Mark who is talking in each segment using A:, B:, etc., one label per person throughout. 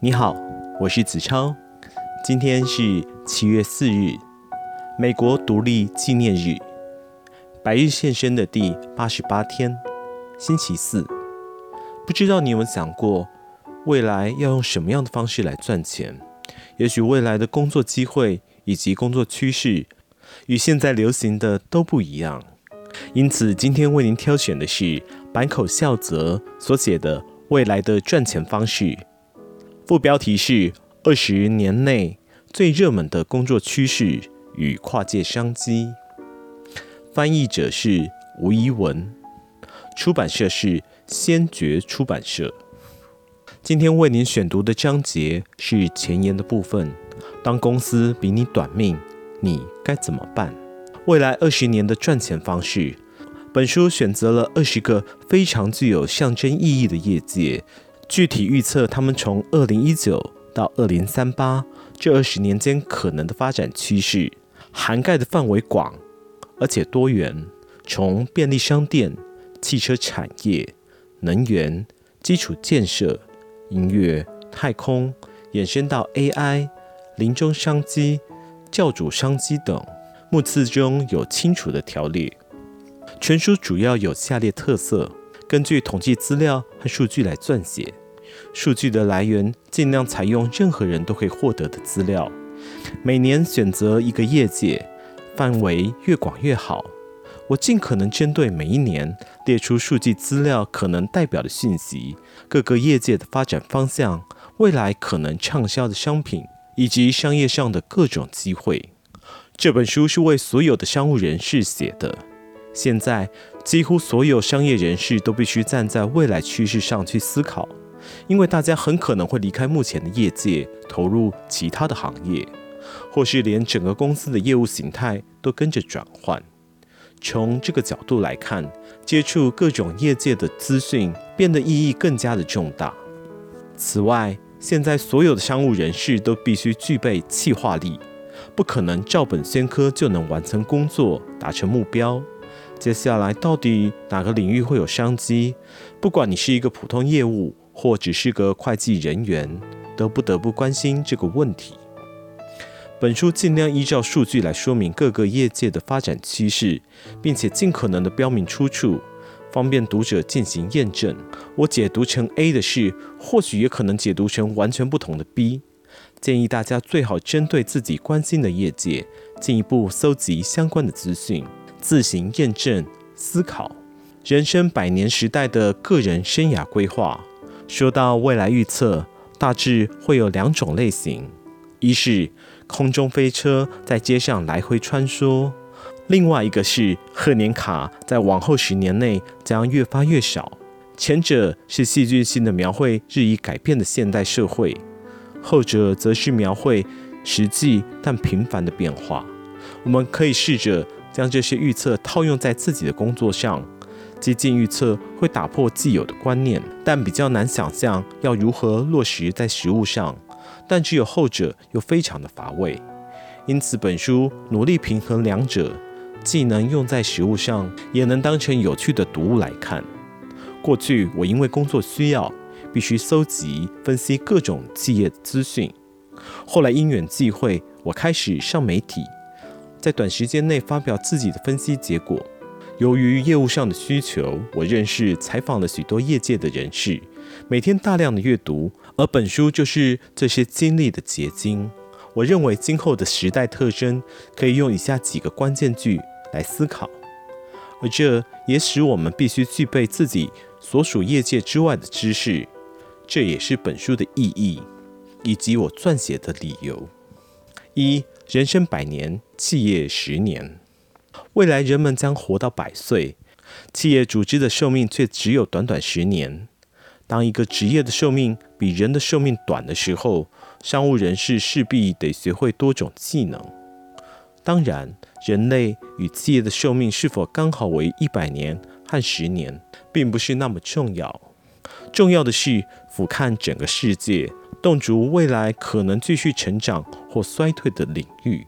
A: 你好，我是子超。今天是七月四日，美国独立纪念日，白日献身的第八十八天，星期四。不知道你有没有想过，未来要用什么样的方式来赚钱？也许未来的工作机会以及工作趋势与现在流行的都不一样。因此，今天为您挑选的是坂口孝则所写的《未来的赚钱方式》。副标题是“二十年内最热门的工作趋势与跨界商机”，翻译者是吴怡文，出版社是先觉出版社。今天为您选读的章节是前言的部分。当公司比你短命，你该怎么办？未来二十年的赚钱方式。本书选择了二十个非常具有象征意义的业界。具体预测他们从二零一九到二零三八这二十年间可能的发展趋势，涵盖的范围广而且多元，从便利商店、汽车产业、能源、基础建设、音乐、太空，延伸到 AI、临终商机、教主商机等，目次中有清楚的条列。全书主要有下列特色。根据统计资料和数据来撰写，数据的来源尽量采用任何人都可以获得的资料。每年选择一个业界，范围越广越好。我尽可能针对每一年列出数据资料可能代表的讯息，各个业界的发展方向，未来可能畅销的商品，以及商业上的各种机会。这本书是为所有的商务人士写的。现在，几乎所有商业人士都必须站在未来趋势上去思考，因为大家很可能会离开目前的业界，投入其他的行业，或是连整个公司的业务形态都跟着转换。从这个角度来看，接触各种业界的资讯变得意义更加的重大。此外，现在所有的商务人士都必须具备企划力，不可能照本宣科就能完成工作，达成目标。接下来到底哪个领域会有商机？不管你是一个普通业务，或只是个会计人员，都不得不关心这个问题。本书尽量依照数据来说明各个业界的发展趋势，并且尽可能的标明出处，方便读者进行验证。我解读成 A 的事，或许也可能解读成完全不同的 B。建议大家最好针对自己关心的业界，进一步搜集相关的资讯。自行验证、思考人生百年时代的个人生涯规划。说到未来预测，大致会有两种类型：一是空中飞车在街上来回穿梭；另外一个是贺年卡在往后十年内将越发越少。前者是戏剧性的描绘日益改变的现代社会，后者则是描绘实际但平凡的变化。我们可以试着。将这些预测套用在自己的工作上，接近预测会打破既有的观念，但比较难想象要如何落实在实务上。但只有后者又非常的乏味，因此本书努力平衡两者，既能用在实务上，也能当成有趣的读物来看。过去我因为工作需要，必须搜集分析各种企业资讯，后来因缘际会，我开始上媒体。在短时间内发表自己的分析结果。由于业务上的需求，我认识、采访了许多业界的人士，每天大量的阅读，而本书就是这些经历的结晶。我认为今后的时代特征可以用以下几个关键句来思考，而这也使我们必须具备自己所属业界之外的知识。这也是本书的意义，以及我撰写的理由。一。人生百年，企业十年。未来人们将活到百岁，企业组织的寿命却只有短短十年。当一个职业的寿命比人的寿命短的时候，商务人士势必得学会多种技能。当然，人类与企业的寿命是否刚好为一百年和十年，并不是那么重要。重要的是俯瞰整个世界。洞烛未来可能继续成长或衰退的领域，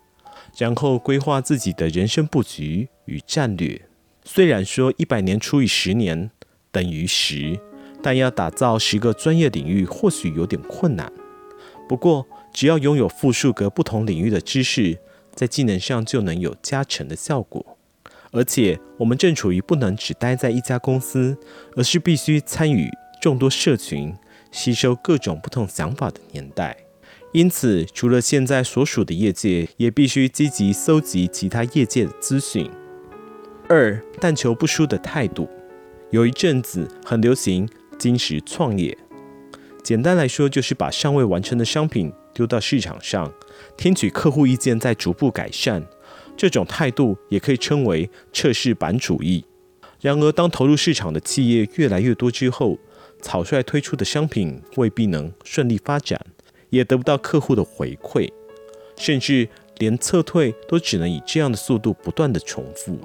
A: 然后规划自己的人生布局与战略。虽然说一百年除以十年等于十，但要打造十个专业领域或许有点困难。不过，只要拥有复数个不同领域的知识，在技能上就能有加成的效果。而且，我们正处于不能只待在一家公司，而是必须参与众多社群，吸收各种不同想法的年代。因此，除了现在所属的业界，也必须积极搜集其他业界的资讯。二，但求不输的态度。有一阵子很流行金石创业，简单来说就是把尚未完成的商品丢到市场上，听取客户意见，再逐步改善。这种态度也可以称为测试版主义。然而，当投入市场的企业越来越多之后，草率推出的商品未必能顺利发展。也得不到客户的回馈，甚至连撤退都只能以这样的速度不断地重复。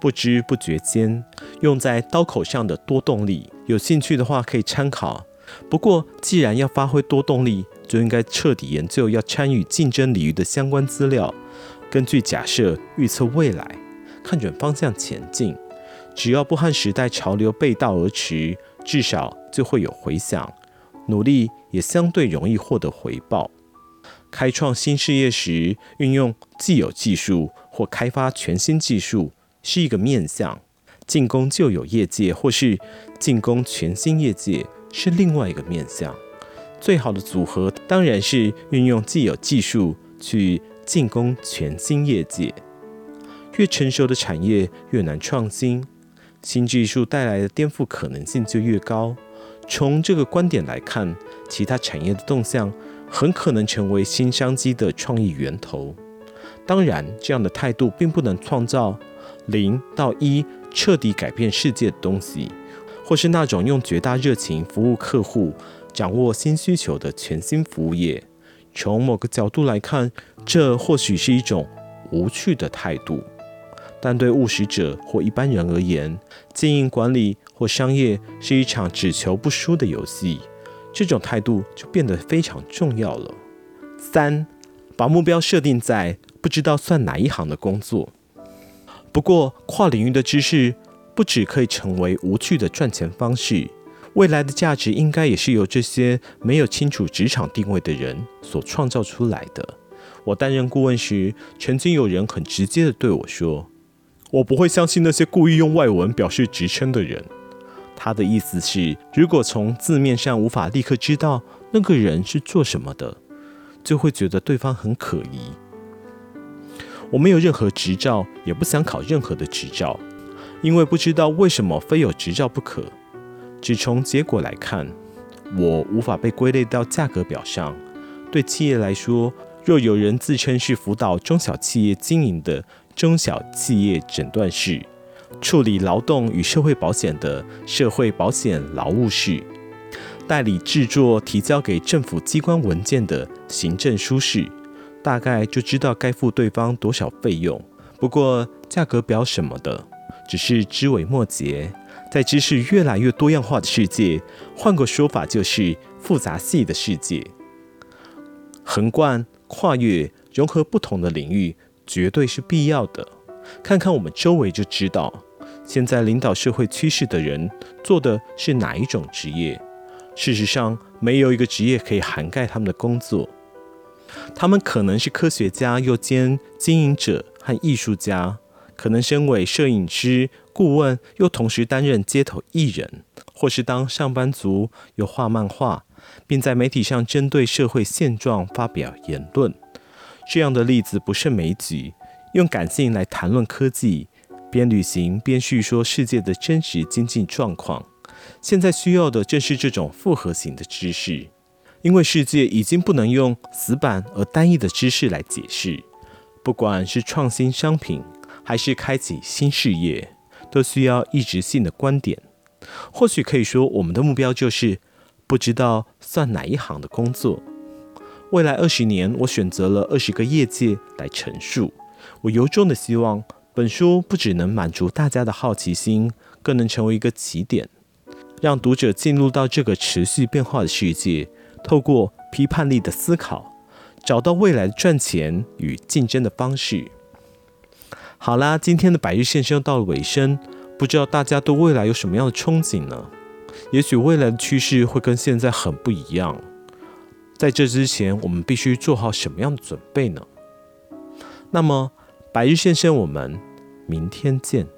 A: 不知不觉间，用在刀口上的多动力，有兴趣的话可以参考。不过，既然要发挥多动力，就应该彻底研究要参与竞争领域的相关资料，根据假设预测未来，看准方向前进。只要不和时代潮流背道而驰，至少就会有回响。努力也相对容易获得回报。开创新事业时，运用既有技术或开发全新技术是一个面向；进攻旧有业界或是进攻全新业界是另外一个面向。最好的组合当然是运用既有技术去进攻全新业界。越成熟的产业越难创新，新技术带来的颠覆可能性就越高。从这个观点来看，其他产业的动向很可能成为新商机的创意源头。当然，这样的态度并不能创造零到一彻底改变世界的东西，或是那种用绝大热情服务客户、掌握新需求的全新服务业。从某个角度来看，这或许是一种无趣的态度。但对务实者或一般人而言，经营管理或商业是一场只求不输的游戏，这种态度就变得非常重要了。三，把目标设定在不知道算哪一行的工作。不过，跨领域的知识不只可以成为无趣的赚钱方式，未来的价值应该也是由这些没有清楚职场定位的人所创造出来的。我担任顾问时，曾经有人很直接地对我说。我不会相信那些故意用外文表示职称的人。他的意思是，如果从字面上无法立刻知道那个人是做什么的，就会觉得对方很可疑。我没有任何执照，也不想考任何的执照，因为不知道为什么非有执照不可。只从结果来看，我无法被归类到价格表上。对企业来说，若有人自称是辅导中小企业经营的，中小企业诊断室，处理劳动与社会保险的社会保险劳务室，代理制作提交给政府机关文件的行政书室，大概就知道该付对方多少费用。不过价格表什么的，只是枝微末节。在知识越来越多样化的世界，换个说法就是复杂系的世界，横贯、跨越、融合不同的领域。绝对是必要的。看看我们周围就知道，现在领导社会趋势的人做的是哪一种职业？事实上，没有一个职业可以涵盖他们的工作。他们可能是科学家，又兼经营者和艺术家；可能身为摄影师、顾问，又同时担任街头艺人，或是当上班族，又画漫画，并在媒体上针对社会现状发表言论。这样的例子不胜枚举。用感性来谈论科技，边旅行边叙说世界的真实经济状况。现在需要的正是这种复合型的知识，因为世界已经不能用死板而单一的知识来解释。不管是创新商品，还是开启新事业，都需要一直性的观点。或许可以说，我们的目标就是不知道算哪一行的工作。未来二十年，我选择了二十个业界来陈述。我由衷的希望，本书不只能满足大家的好奇心，更能成为一个起点，让读者进入到这个持续变化的世界，透过批判力的思考，找到未来赚钱与竞争的方式。好啦，今天的百日线上到了尾声，不知道大家对未来有什么样的憧憬呢？也许未来的趋势会跟现在很不一样。在这之前，我们必须做好什么样的准备呢？那么，白日先生，我们明天见。